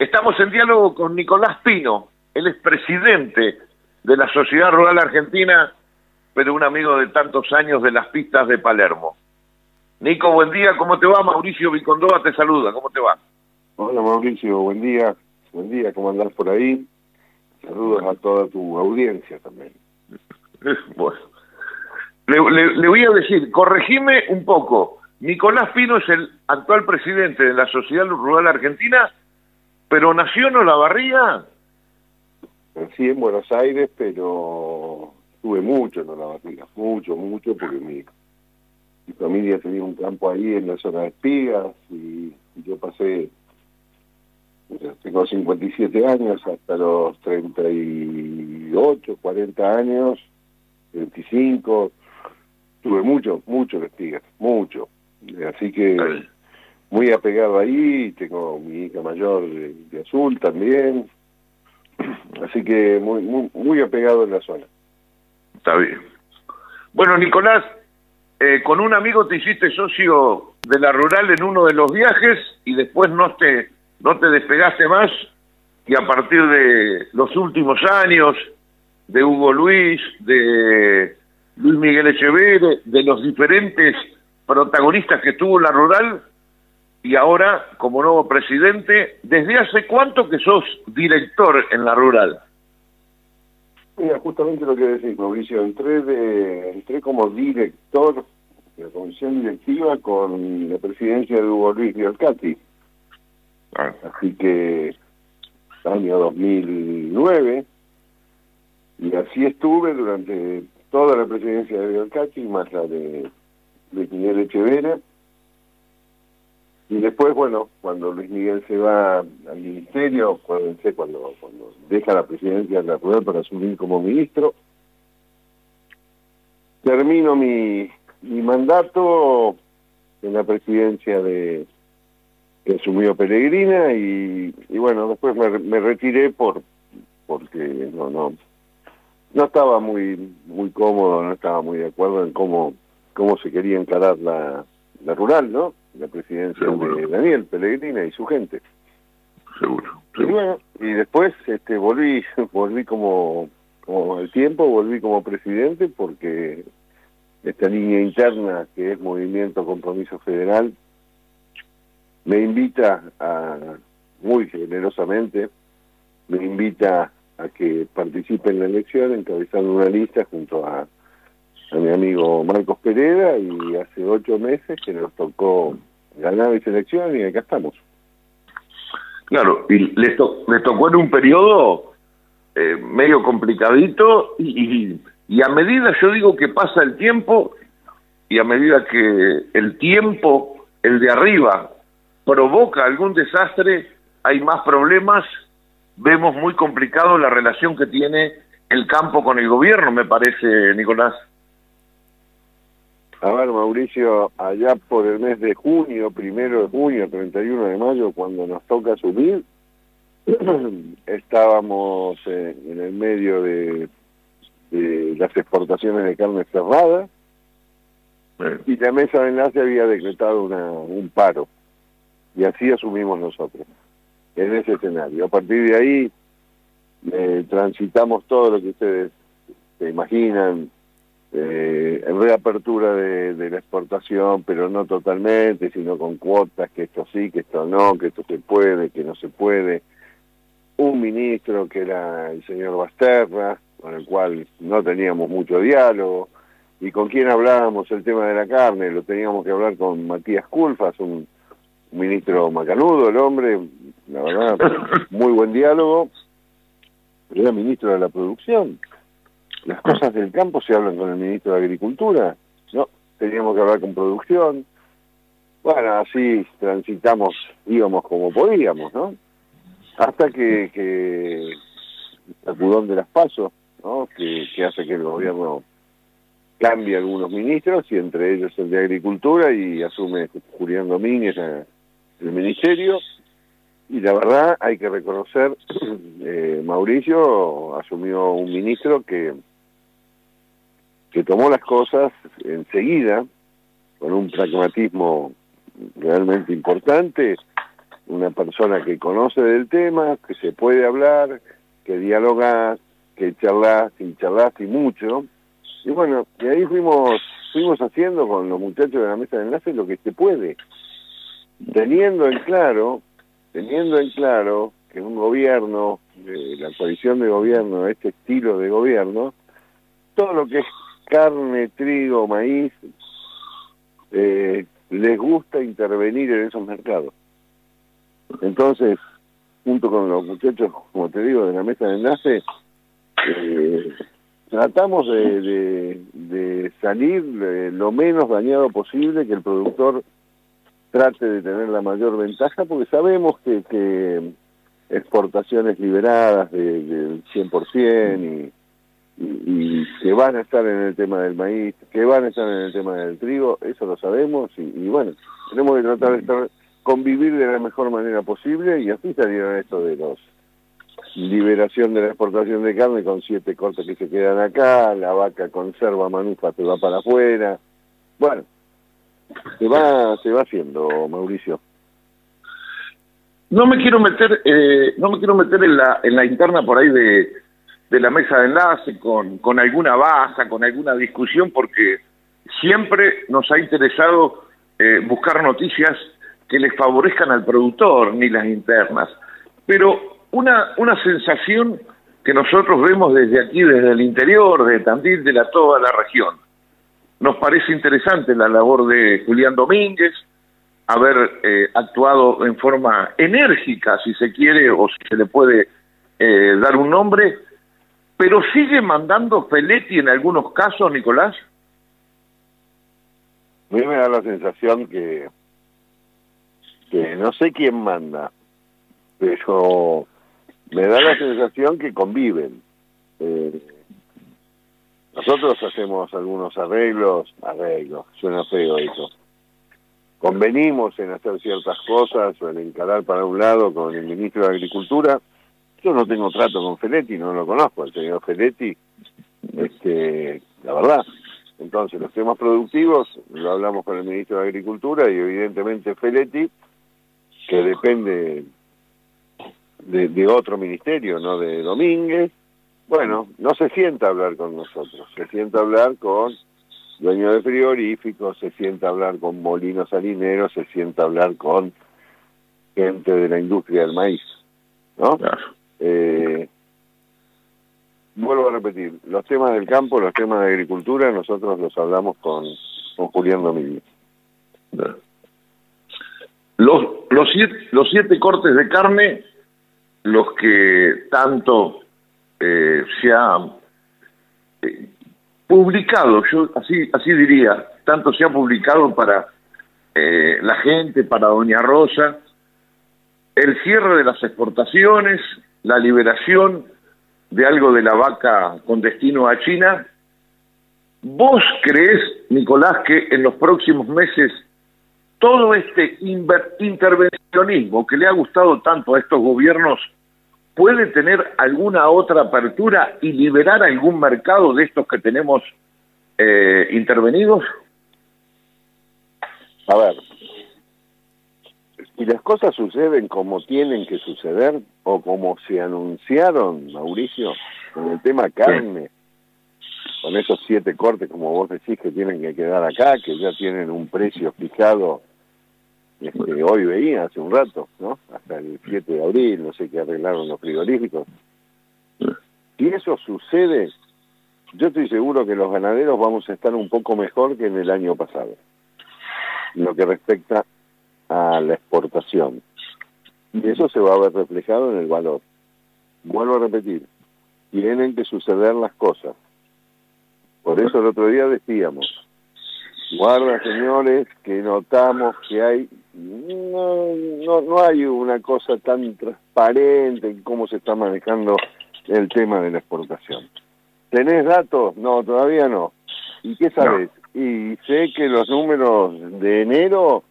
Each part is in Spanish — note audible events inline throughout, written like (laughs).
Estamos en diálogo con Nicolás Pino, él es presidente de la Sociedad Rural Argentina, pero un amigo de tantos años de las pistas de Palermo. Nico, buen día, ¿cómo te va? Mauricio Vicondoa te saluda, ¿cómo te va? Hola Mauricio, buen día, buen día, ¿cómo andás por ahí? Saludos a toda tu audiencia también. (laughs) Bueno, le, le voy a decir, corregime un poco, Nicolás Pino es el actual presidente de la Sociedad Rural Argentina, pero nació en Olavarría. Nací en Buenos Aires, pero estuve mucho en Olavarría, mucho, mucho, porque mi, familia tenía un campo ahí en la zona de Espigas y, yo pasé, tengo 57 años, hasta los 38, 40 años, 25, tuve mucho, mucho en Espigas, mucho. Así que muy apegado ahí, tengo mi hija mayor de, azul también, (clears throat) así que muy, muy, muy apegado en la zona. Está bien. Bueno, Nicolás, eh, con un amigo te hiciste socio de la rural en uno de los viajes y después no te, no te despegaste más y a partir de los últimos años de Hugo Luis, de Luis Miguel Echeverre, de los diferentes protagonistas que tuvo la rural y ahora como nuevo presidente, ¿desde hace cuánto que sos director en la rural? Mira, justamente lo que decís, Mauricio, entré, de, entré como director de la comisión directiva con la presidencia de Hugo Luis Alcati. Ah. Así que año 2009, y así estuve durante toda la presidencia de Alcati, más la de Luis Miguel Echeverría. Y después, bueno, cuando Luis Miguel se va al ministerio, cuando, cuando, cuando deja la presidencia de la Rural para asumir como ministro, termino mi, mi mandato en la presidencia de que asumió Peregrina y, y bueno, después me, me retiré por porque no no no estaba muy muy cómodo, no estaba muy de acuerdo en cómo cómo se quería encarar la, la rural, ¿no? La presidencia de Daniel Pellegrina y su gente. Seguro. Y bueno, y después este volví (laughs) volví como como el tiempo, volví como presidente porque esta línea interna que es Movimiento Compromiso Federal me invita a muy generosamente me invita a que participe en la elección encabezando una lista junto a a mi amigo Marcos Pereira y hace ocho meses que nos tocó ganar esa elección y acá estamos. Claro, y le, tocó en un periodo eh, medio complicadito y, y, a medida, yo digo que pasa el tiempo y a medida que el tiempo, el de arriba, provoca algún desastre, hay más problemas, vemos muy complicado la relación que tiene el campo con el gobierno, me parece, Nicolás. A ver, Mauricio, allá por el mes de junio, primero de junio, 31 de mayo, cuando nos toca subir, (clears throat) estábamos eh, en el medio de, las exportaciones de carne cerrada. Y la mesa de enlace había decretado una, un paro. Y así asumimos nosotros en ese escenario. A partir de ahí eh, transitamos todo lo que ustedes se imaginan, eh, reapertura de, de, la exportación, pero no totalmente, sino con cuotas, que esto sí, que esto no, que esto se puede, que no se puede. Un ministro que era el señor Basterra, con el cual no teníamos mucho diálogo, y con quien hablábamos el tema de la carne, lo teníamos que hablar con Matías Culfas, un, ministro macanudo, el hombre, la verdad, (coughs) muy buen diálogo, era ministro de la producción las cosas del campo se hablan con el ministro de Agricultura, ¿no? Teníamos que hablar con producción. Bueno, así transitamos, íbamos como podíamos, ¿no? Hasta que, que sacudón de las pasos, ¿no? Que, que hace que el gobierno cambie algunos ministros y entre ellos el de Agricultura y asume Julián Domínguez el ministerio. Y la verdad hay que reconocer, (clears throat) eh, Mauricio asumió un ministro que que tomó las cosas enseguida, con un pragmatismo realmente importante, una persona que conoce del tema, que se puede hablar, que dialogas, que charlas y charlas y mucho. Y bueno, y ahí fuimos, fuimos haciendo con los muchachos de la mesa de enlace lo que se puede, teniendo en claro, teniendo en claro que un gobierno, la coalición de gobierno, este estilo de gobierno, todo lo que es carne, trigo, maíz, eh, les gusta intervenir en esos mercados. Entonces, junto con los muchachos, como te digo, de la mesa de enlace, eh, tratamos de, de, salir lo menos dañado posible, que el productor trate de tener la mayor ventaja, porque sabemos que, que exportaciones liberadas del 100% y y, que van a estar en el tema del maíz, que van a estar en el tema del trigo, eso lo sabemos y, bueno, tenemos que tratar de estar, convivir de la mejor manera posible y así salieron esto de los liberación de la exportación de carne con siete cortes que se quedan acá, la vaca conserva manufa se va para afuera, bueno, se va, se va haciendo, Mauricio. No me quiero meter, eh, no me quiero meter en la, en la interna por ahí de, de la mesa de enlace con, con alguna baja, con alguna discusión, porque siempre nos ha interesado eh, buscar noticias que les favorezcan al productor, ni las internas. Pero una, una sensación que nosotros vemos desde aquí, desde el interior, de Tandil, de la, toda la región. Nos parece interesante la labor de Julián Domínguez, haber eh, actuado en forma enérgica, si se quiere, o si se le puede eh, dar un nombre, pero sigue mandando Feletti en algunos casos, Nicolás. A mí me da la sensación que, que no sé quién manda, pero me da la sensación que conviven. Eh, nosotros hacemos algunos arreglos, arreglos, suena feo eso. Convenimos en hacer ciertas cosas o en encarar para un lado con el ministro de Agricultura yo no tengo trato con Feletti, no lo conozco, el señor Feletti, este, la verdad. Entonces, los temas productivos lo hablamos con el ministro de Agricultura y evidentemente Feletti, que depende de, otro ministerio, no de Domínguez, bueno, no se sienta a hablar con nosotros, se sienta a hablar con dueños de frigoríficos, se sienta a hablar con molinos salineros, se sienta a hablar con gente de la industria del maíz, ¿no? Eh, vuelvo a repetir, los temas del campo, los temas de agricultura, nosotros los hablamos con, con Julián Domínguez. Los, los, siete, los siete cortes de carne, los que tanto eh, se ha eh, publicado, yo así, así diría, tanto se ha publicado para la gente, para Doña Rosa, el cierre de las exportaciones, la liberación de algo de la vaca con destino a China. ¿Vos crees, Nicolás, que en los próximos meses todo este intervencionismo que le ha gustado tanto a estos gobiernos puede tener alguna otra apertura y liberar algún mercado de estos que tenemos eh, intervenidos? A ver, y las cosas suceden como tienen que suceder o como se anunciaron, Mauricio, con el tema carne, con esos siete cortes, como vos decís, que tienen que quedar acá, que ya tienen un precio fijado, este, hoy veía, hace un rato, ¿no? Hasta el 7 de abril, no sé qué arreglaron los frigoríficos. Si eso sucede, yo estoy seguro que los ganaderos vamos a estar un poco mejor que en el año pasado, lo que respecta a la exportación. Y eso se va a ver reflejado en el valor. Vuelvo a repetir, tienen que suceder las cosas. Por eso el otro día decíamos, guarda señores, que notamos que hay, no, no, no hay una cosa tan transparente en cómo se está manejando el tema de la exportación. ¿Tenés datos? No, todavía no. ¿Y qué sabes? Y sé que los números de enero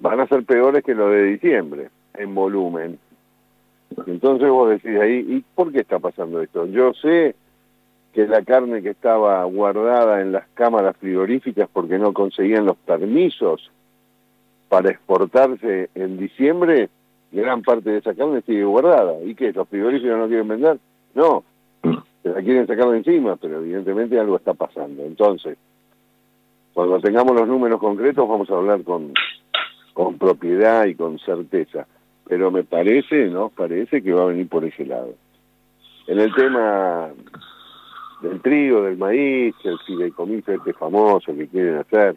van a ser peores que los de diciembre en volumen. Entonces vos decís ahí, ¿y por qué está pasando esto? Yo sé que la carne que estaba guardada en las cámaras frigoríficas porque no conseguían los permisos para exportarse en diciembre, gran parte de esa carne sigue guardada. ¿Y qué? ¿Los frigoríficos no quieren vender? No, se la quieren sacar de encima, pero evidentemente algo está pasando. Entonces, cuando tengamos los números concretos vamos a hablar con, con propiedad y con certeza. Pero me parece, ¿no? Parece que va a venir por ese lado. En el tema del trigo, del maíz, el fideicomiso este famoso que quieren hacer,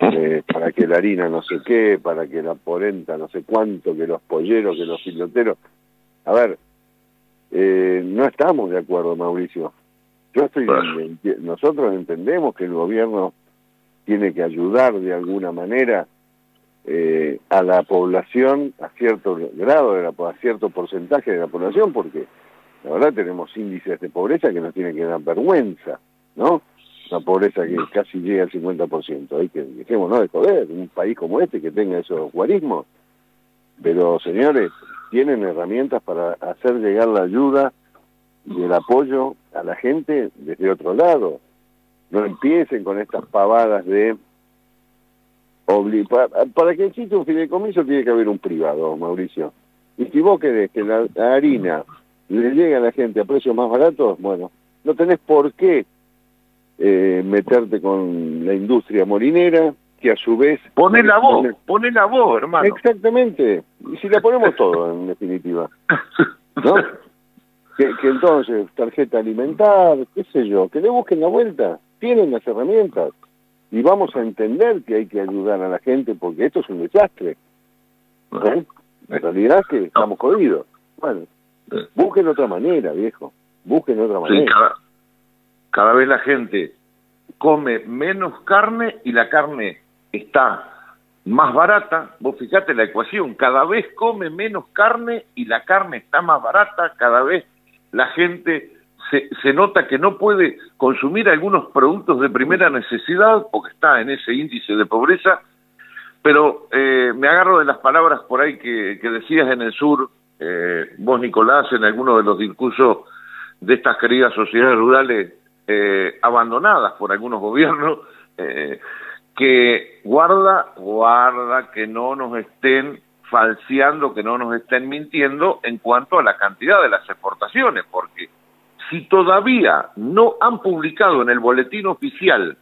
eh, para que la harina no sé qué, para que la porenta no sé cuánto, que los polleros, que los filoteros. A ver, eh, no estamos de acuerdo, Mauricio. Yo estoy, nosotros entendemos que el gobierno tiene que ayudar de alguna manera eh, a la población, a cierto grado, de la, a cierto porcentaje de la población, porque la verdad tenemos índices de pobreza que nos tienen que dar vergüenza, ¿no? una pobreza que casi llega al 50%. Hay que, dejémonos de joder, un país como este que tenga esos guarismos. Pero, señores, tienen herramientas para hacer llegar la ayuda y el apoyo a la gente desde otro lado. No empiecen con estas pavadas de... Para, para que exista un fideicomiso tiene que haber un privado, Mauricio. Y si vos querés que la, la harina le llegue a la gente a precios más baratos, bueno, no tenés por qué eh, meterte con la industria molinera, que a su vez... Pone la voz, pone la voz, hermano. Exactamente, y si la ponemos todo, en definitiva. ¿No? Que, que, entonces, tarjeta alimentar, qué sé yo, que le busquen la vuelta, tienen las herramientas, y vamos a entender que hay que ayudar a la gente, porque esto es un desastre. ¿Eh? La realidad es que estamos jodidos. Bueno, busquen otra manera, viejo, busquen otra manera cada vez la gente come menos carne y la carne está más barata. Vos fijate la ecuación, cada vez come menos carne y la carne está más barata, cada vez la gente se, se nota que no puede consumir algunos productos de primera necesidad porque está en ese índice de pobreza. Pero eh, me agarro de las palabras por ahí que, decías en el sur, eh, vos Nicolás, en alguno de los discursos de estas queridas sociedades rurales eh, abandonadas por algunos gobiernos, (laughs) eh, que guarda, guarda que no nos estén falseando, que no nos estén mintiendo en cuanto a la cantidad de las exportaciones, porque si todavía no han publicado en el boletín oficial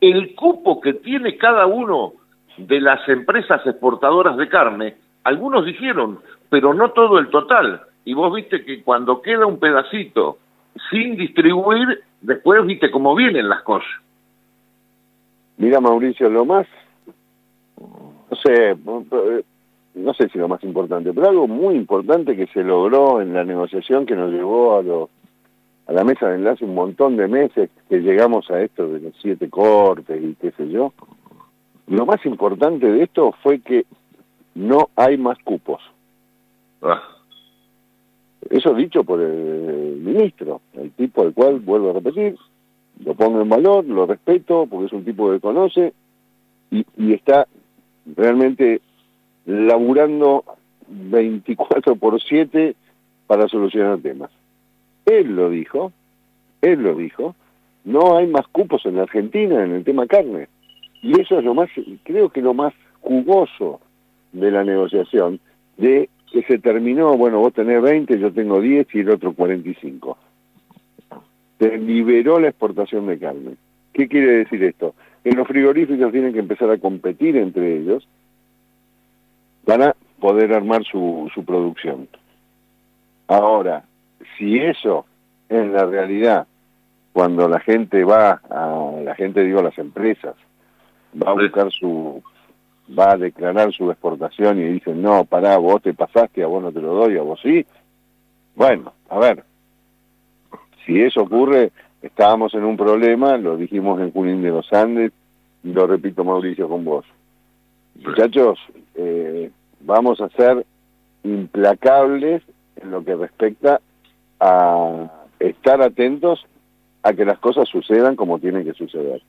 el cupo que tiene cada uno de las empresas exportadoras de carne, algunos dijeron, pero no todo el total. Y vos viste que cuando queda un pedacito sin distribuir, después viste cómo vienen las cosas. Mira, Mauricio, lo más, no sé, no sé si lo más importante, pero algo muy importante que se logró en la negociación que nos llevó a, lo, a la mesa de enlace un montón de meses, que llegamos a esto de los siete cortes y qué sé yo. Lo más importante de esto fue que no hay más cupos. Ah. Eso dicho por el ministro, el tipo al cual, vuelvo a repetir, lo pongo en valor, lo respeto, porque es un tipo que conoce y, y está realmente laburando 24 por 7 para solucionar temas. Él lo dijo, él lo dijo, no hay más cupos en la Argentina en el tema carne. Y eso es lo más, creo que lo más jugoso de la negociación, de que se terminó, bueno, vos tenés 20, yo tengo 10 y el otro 45. Se liberó la exportación de carne. ¿Qué quiere decir esto? Que los frigoríficos tienen que empezar a competir entre ellos para poder armar su, su producción. Ahora, si eso es la realidad, cuando la gente va, a, la gente digo las empresas, va a buscar su, va a declarar su exportación y dicen, no, pará, vos te pasaste, a vos no te lo doy, a vos sí. Bueno, a ver, si eso ocurre, estábamos en un problema, lo dijimos en Junín de los Andes, y lo repito Mauricio con vos. Muchachos, eh, vamos a ser implacables en lo que respecta a estar atentos a que las cosas sucedan como tienen que suceder.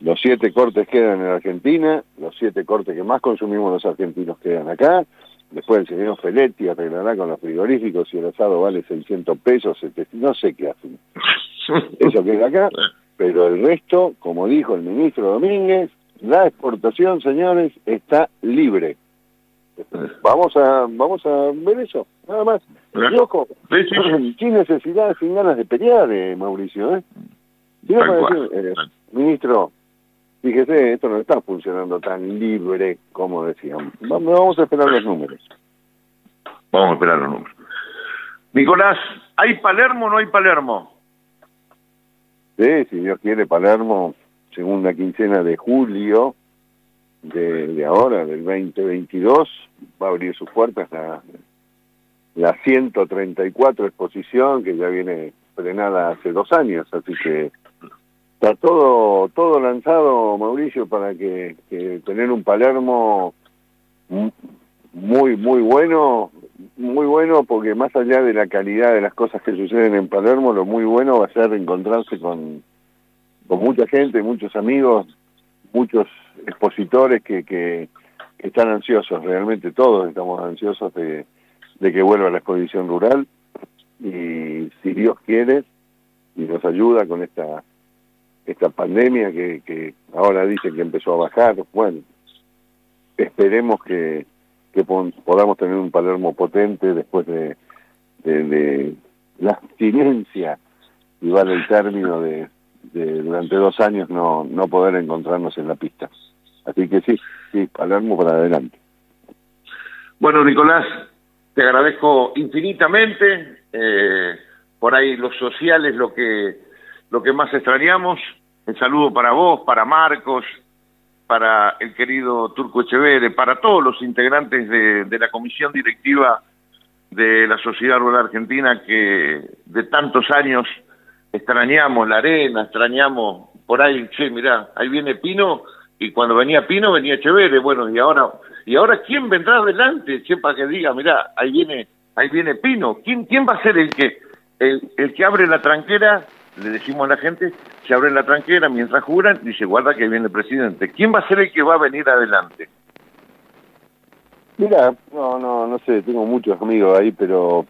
Los siete cortes quedan en Argentina, los siete cortes que más consumimos los argentinos quedan acá. Después el señor Feletti arreglará con los frigoríficos si el asado vale 600 pesos, no sé qué hacen. (laughs) Eso queda acá, pero el resto, como dijo el ministro Domínguez, la exportación, señores, está libre. Vamos a vamos a ver eso, nada más. Loco, (clears throat) sin necesidad, sin ganas de pelear, eh, Mauricio. ¿eh? eh ministro, fíjese, esto no está funcionando tan libre como decíamos. Vamos a esperar los números. Vamos a esperar los números. Nicolás, ¿hay Palermo o no hay Palermo? Sí, si Dios quiere, Palermo, segunda quincena de julio de, ahora, del 2022, va a abrir sus puertas la, la 134 exposición que ya viene frenada hace dos años, así que está todo todo lanzado, Mauricio, para que, tener un Palermo muy, muy bueno, muy bueno porque más allá de la calidad de las cosas que suceden en Palermo, lo muy bueno va a ser encontrarse con, con mucha gente, muchos amigos, muchos expositores que, que, están ansiosos, realmente todos estamos ansiosos de, de que vuelva la exposición rural. Y si Dios quiere y nos ayuda con esta esta pandemia que, que ahora dicen que empezó a bajar, bueno, esperemos que, que podamos tener un Palermo potente después de, de, la abstinencia, y vale el término de, de, durante dos años no, no poder encontrarnos en la pista. Así que sí, sí, Palermo para adelante. Bueno, Nicolás, te agradezco infinitamente. Eh, por ahí los sociales lo que lo que más extrañamos. Un saludo para vos, para Marcos, para el querido Turco Echevere, para todos los integrantes de, la comisión directiva de la Sociedad Rural Argentina que de tantos años extrañamos la arena, extrañamos por ahí, che, mirá, ahí viene Pino y cuando venía Pino venía Echevere, bueno, y ahora y ahora quién vendrá adelante, che, para que diga, mirá, ahí viene ahí viene Pino, ¿quién quién va a ser el que el, el que abre la tranquera le decimos a la gente, se abre la tranquera mientras juran, dice, guarda que viene el presidente. ¿Quién va a ser el que va a venir adelante? Mira, no, no, no sé, tengo muchos amigos ahí, pero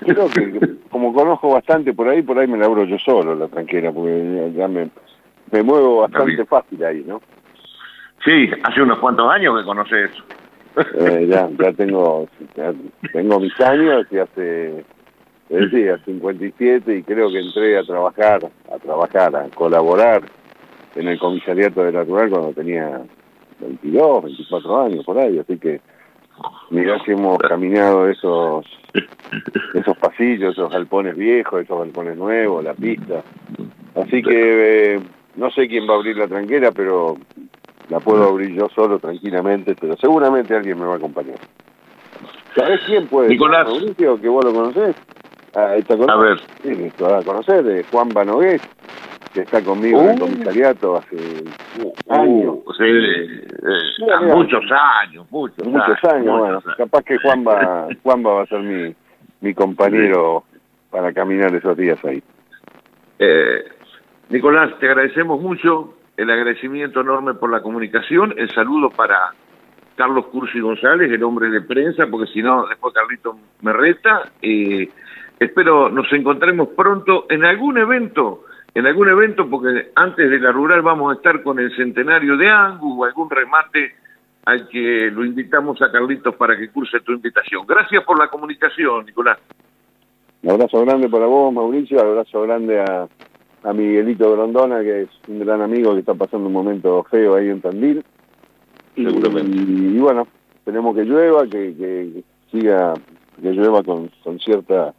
creo que como conozco bastante por ahí, por ahí me la abro yo solo la tranquera, porque ya me, me muevo bastante fácil ahí, ¿no? Sí, hace unos cuantos años que conoces eso. Eh, ya, ya tengo, ya tengo mis años y hace Sí, a 57 y creo que entré a trabajar, a trabajar, a colaborar en el comisariato de la rural cuando tenía 22, 24 años por ahí, así que mirá si hemos caminado esos esos pasillos, esos galpones viejos, esos galpones nuevos, la pista. Así que eh, no sé quién va a abrir la tranquera, pero la puedo abrir yo solo tranquilamente, pero seguramente alguien me va a acompañar. ¿Sabés quién puede Nicolás. que vos lo conocés? Ah, a ver. Sí, lo vas a conocer, de Juan Banogués, que está conmigo en el uh. comisariato hace uh, años. Sí, eh, muchos años, muchos, muchos años. bueno, capaz que Juan va, Juan va a ser mi, mi compañero para caminar esos días ahí. Eh, Nicolás, te agradecemos mucho, el agradecimiento enorme por la comunicación, el saludo para Carlos Cursi González, el hombre de prensa, porque si no, después Carlito me reta. Eh, Espero nos encontremos pronto en algún evento, en algún evento, porque antes de la rural vamos a estar con el centenario de Angus o algún remate al que lo invitamos a Carlitos para que curse tu invitación. Gracias por la comunicación, Nicolás. Un abrazo grande para vos, Mauricio, un abrazo grande a, a Miguelito Grondona, que es un gran amigo que está pasando un momento feo ahí en Tandil. Y, y, bueno, tenemos que llueva, que, que siga, que llueva con, con cierta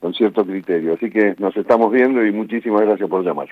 con cierto criterio. Así que nos estamos viendo y muchísimas gracias por llamar.